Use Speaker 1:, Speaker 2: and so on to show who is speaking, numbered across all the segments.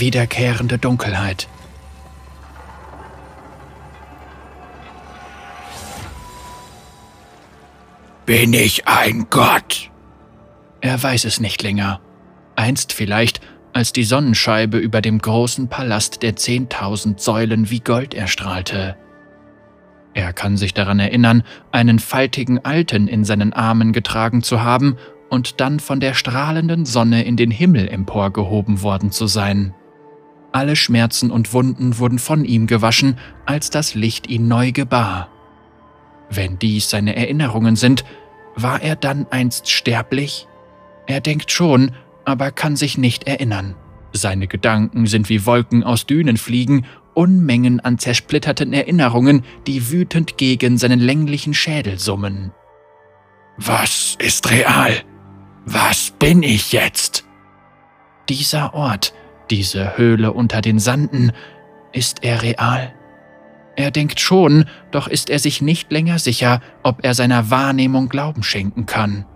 Speaker 1: wiederkehrende Dunkelheit.
Speaker 2: Bin ich ein Gott?
Speaker 1: Er weiß es nicht länger. Einst vielleicht, als die Sonnenscheibe über dem großen Palast der zehntausend Säulen wie Gold erstrahlte. Er kann sich daran erinnern, einen faltigen Alten in seinen Armen getragen zu haben und dann von der strahlenden Sonne in den Himmel emporgehoben worden zu sein. Alle Schmerzen und Wunden wurden von ihm gewaschen, als das Licht ihn neu gebar. Wenn dies seine Erinnerungen sind, war er dann einst sterblich? Er denkt schon, aber kann sich nicht erinnern. Seine Gedanken sind wie Wolken aus Dünen fliegen, Unmengen an zersplitterten Erinnerungen, die wütend gegen seinen länglichen Schädel summen.
Speaker 2: Was ist real? Was bin ich jetzt?
Speaker 1: Dieser Ort, diese Höhle unter den Sanden, ist er real? Er denkt schon, doch ist er sich nicht länger sicher, ob er seiner Wahrnehmung Glauben schenken kann.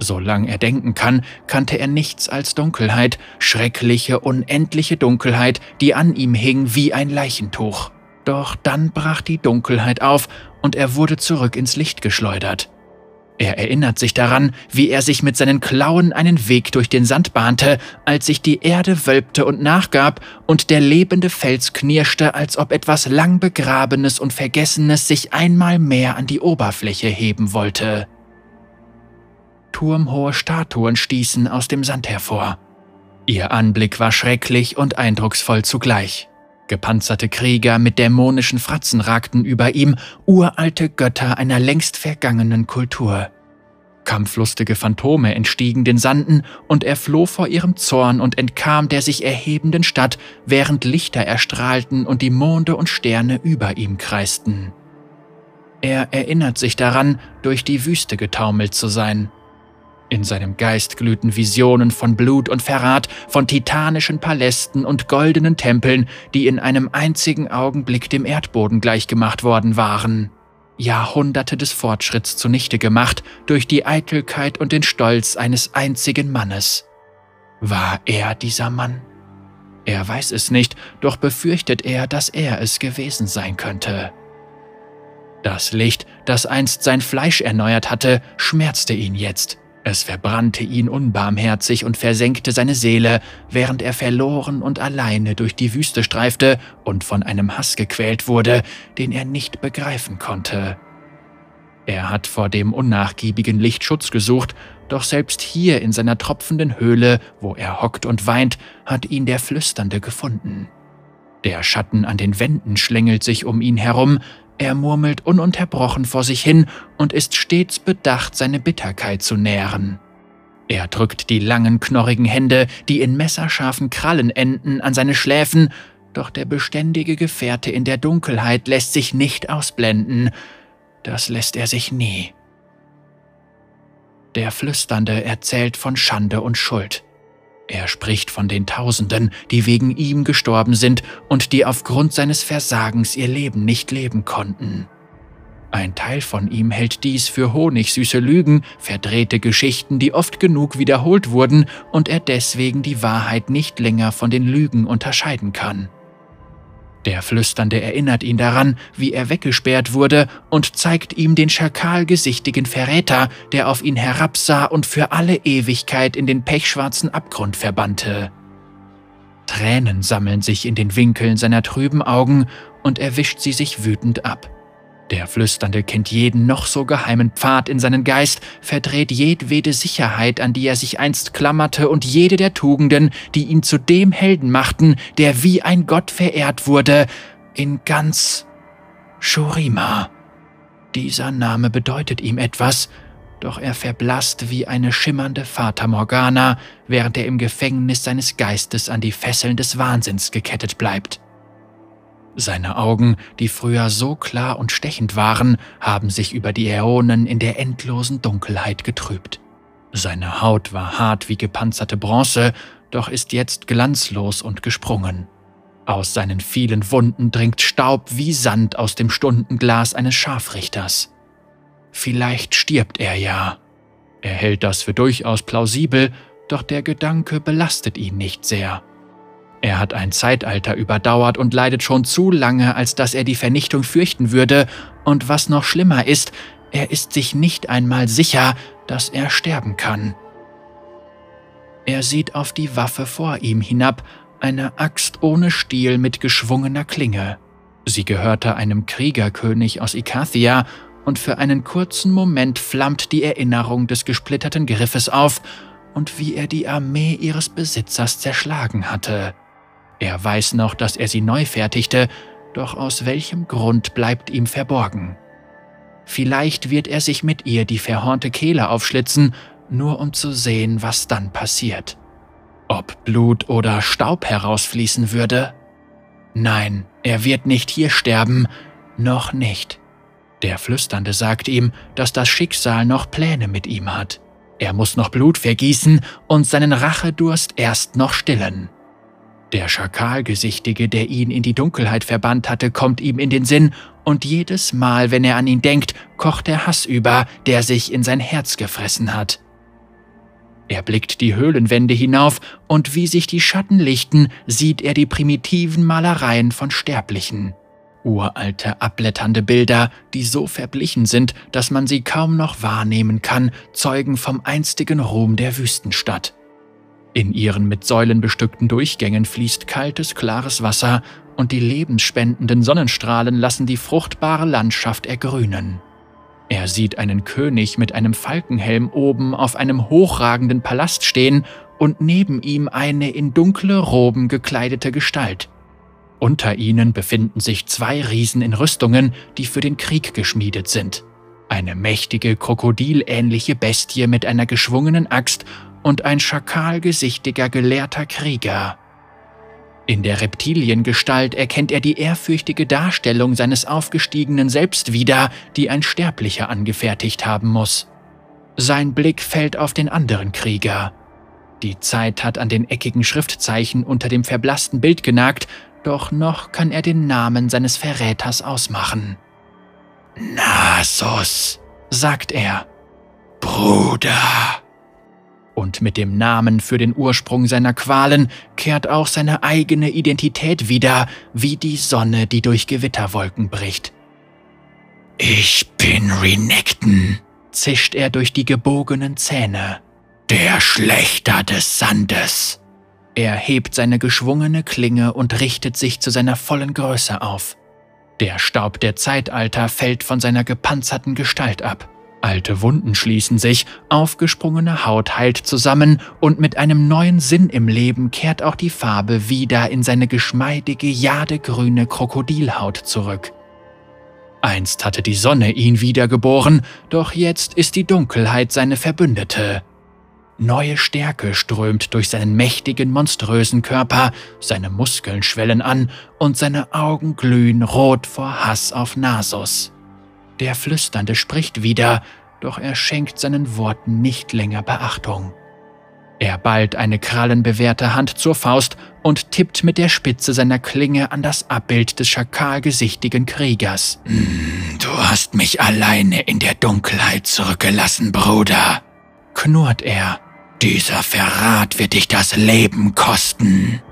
Speaker 1: Solange er denken kann, kannte er nichts als Dunkelheit, schreckliche, unendliche Dunkelheit, die an ihm hing wie ein Leichentuch. Doch dann brach die Dunkelheit auf und er wurde zurück ins Licht geschleudert. Er erinnert sich daran, wie er sich mit seinen Klauen einen Weg durch den Sand bahnte, als sich die Erde wölbte und nachgab und der lebende Fels knirschte, als ob etwas lang Begrabenes und Vergessenes sich einmal mehr an die Oberfläche heben wollte. Turmhohe Statuen stießen aus dem Sand hervor. Ihr Anblick war schrecklich und eindrucksvoll zugleich. Gepanzerte Krieger mit dämonischen Fratzen ragten über ihm, uralte Götter einer längst vergangenen Kultur. Kampflustige Phantome entstiegen den Sanden, und er floh vor ihrem Zorn und entkam der sich erhebenden Stadt, während Lichter erstrahlten und die Monde und Sterne über ihm kreisten. Er erinnert sich daran, durch die Wüste getaumelt zu sein, in seinem Geist glühten Visionen von Blut und Verrat, von titanischen Palästen und goldenen Tempeln, die in einem einzigen Augenblick dem Erdboden gleichgemacht worden waren. Jahrhunderte des Fortschritts zunichte gemacht durch die Eitelkeit und den Stolz eines einzigen Mannes. War er dieser Mann? Er weiß es nicht, doch befürchtet er, dass er es gewesen sein könnte. Das Licht, das einst sein Fleisch erneuert hatte, schmerzte ihn jetzt. Es verbrannte ihn unbarmherzig und versenkte seine Seele, während er verloren und alleine durch die Wüste streifte und von einem Hass gequält wurde, den er nicht begreifen konnte. Er hat vor dem unnachgiebigen Licht Schutz gesucht, doch selbst hier in seiner tropfenden Höhle, wo er hockt und weint, hat ihn der Flüsternde gefunden. Der Schatten an den Wänden schlängelt sich um ihn herum, er murmelt ununterbrochen vor sich hin und ist stets bedacht, seine Bitterkeit zu nähren. Er drückt die langen, knorrigen Hände, die in messerscharfen Krallen enden, an seine Schläfen, doch der beständige Gefährte in der Dunkelheit lässt sich nicht ausblenden. Das lässt er sich nie. Der Flüsternde erzählt von Schande und Schuld. Er spricht von den Tausenden, die wegen ihm gestorben sind und die aufgrund seines Versagens ihr Leben nicht leben konnten. Ein Teil von ihm hält dies für honigsüße Lügen, verdrehte Geschichten, die oft genug wiederholt wurden und er deswegen die Wahrheit nicht länger von den Lügen unterscheiden kann. Der Flüsternde erinnert ihn daran, wie er weggesperrt wurde und zeigt ihm den schakalgesichtigen Verräter, der auf ihn herabsah und für alle Ewigkeit in den pechschwarzen Abgrund verbannte. Tränen sammeln sich in den Winkeln seiner trüben Augen und er wischt sie sich wütend ab. Der Flüsternde kennt jeden noch so geheimen Pfad in seinen Geist, verdreht jedwede Sicherheit, an die er sich einst klammerte, und jede der Tugenden, die ihn zu dem Helden machten, der wie ein Gott verehrt wurde, in ganz Shurima. Dieser Name bedeutet ihm etwas, doch er verblasst wie eine schimmernde Fata Morgana, während er im Gefängnis seines Geistes an die Fesseln des Wahnsinns gekettet bleibt. Seine Augen, die früher so klar und stechend waren, haben sich über die Äonen in der endlosen Dunkelheit getrübt. Seine Haut war hart wie gepanzerte Bronze, doch ist jetzt glanzlos und gesprungen. Aus seinen vielen Wunden dringt Staub wie Sand aus dem Stundenglas eines Scharfrichters. Vielleicht stirbt er ja. Er hält das für durchaus plausibel, doch der Gedanke belastet ihn nicht sehr. Er hat ein Zeitalter überdauert und leidet schon zu lange, als dass er die Vernichtung fürchten würde, und was noch schlimmer ist, er ist sich nicht einmal sicher, dass er sterben kann. Er sieht auf die Waffe vor ihm hinab, eine Axt ohne Stiel mit geschwungener Klinge. Sie gehörte einem Kriegerkönig aus Ikathia, und für einen kurzen Moment flammt die Erinnerung des gesplitterten Griffes auf und wie er die Armee ihres Besitzers zerschlagen hatte. Er weiß noch, dass er sie neu fertigte, doch aus welchem Grund bleibt ihm verborgen. Vielleicht wird er sich mit ihr die verhornte Kehle aufschlitzen, nur um zu sehen, was dann passiert. Ob Blut oder Staub herausfließen würde? Nein, er wird nicht hier sterben, noch nicht. Der Flüsternde sagt ihm, dass das Schicksal noch Pläne mit ihm hat. Er muss noch Blut vergießen und seinen Rachedurst erst noch stillen. Der Schakalgesichtige, der ihn in die Dunkelheit verbannt hatte, kommt ihm in den Sinn, und jedes Mal, wenn er an ihn denkt, kocht der Hass über, der sich in sein Herz gefressen hat. Er blickt die Höhlenwände hinauf, und wie sich die Schatten lichten, sieht er die primitiven Malereien von Sterblichen. Uralte, abblätternde Bilder, die so verblichen sind, dass man sie kaum noch wahrnehmen kann, zeugen vom einstigen Ruhm der Wüstenstadt. In ihren mit Säulen bestückten Durchgängen fließt kaltes, klares Wasser, und die lebensspendenden Sonnenstrahlen lassen die fruchtbare Landschaft ergrünen. Er sieht einen König mit einem Falkenhelm oben auf einem hochragenden Palast stehen und neben ihm eine in dunkle Roben gekleidete Gestalt. Unter ihnen befinden sich zwei Riesen in Rüstungen, die für den Krieg geschmiedet sind. Eine mächtige, krokodilähnliche Bestie mit einer geschwungenen Axt und ein schakalgesichtiger, gelehrter Krieger. In der Reptiliengestalt erkennt er die ehrfürchtige Darstellung seines aufgestiegenen Selbst wieder, die ein Sterblicher angefertigt haben muss. Sein Blick fällt auf den anderen Krieger. Die Zeit hat an den eckigen Schriftzeichen unter dem verblassten Bild genagt, doch noch kann er den Namen seines Verräters ausmachen.
Speaker 2: Nasus,
Speaker 1: sagt er.
Speaker 2: Bruder
Speaker 1: und mit dem Namen für den Ursprung seiner Qualen kehrt auch seine eigene Identität wieder, wie die Sonne, die durch Gewitterwolken bricht.
Speaker 2: Ich bin Renekton,
Speaker 1: zischt er durch die gebogenen Zähne.
Speaker 2: Der Schlechter des Sandes.
Speaker 1: Er hebt seine geschwungene Klinge und richtet sich zu seiner vollen Größe auf. Der Staub der Zeitalter fällt von seiner gepanzerten Gestalt ab. Alte Wunden schließen sich, aufgesprungene Haut heilt zusammen und mit einem neuen Sinn im Leben kehrt auch die Farbe wieder in seine geschmeidige, jadegrüne Krokodilhaut zurück. Einst hatte die Sonne ihn wiedergeboren, doch jetzt ist die Dunkelheit seine Verbündete. Neue Stärke strömt durch seinen mächtigen, monströsen Körper, seine Muskeln schwellen an und seine Augen glühen rot vor Hass auf Nasus. Der Flüsternde spricht wieder, doch er schenkt seinen Worten nicht länger Beachtung. Er ballt eine krallenbewehrte Hand zur Faust und tippt mit der Spitze seiner Klinge an das Abbild des schakalgesichtigen Kriegers.
Speaker 2: Hm, du hast mich alleine in der Dunkelheit zurückgelassen, Bruder,
Speaker 1: knurrt er.
Speaker 2: Dieser Verrat wird dich das Leben kosten.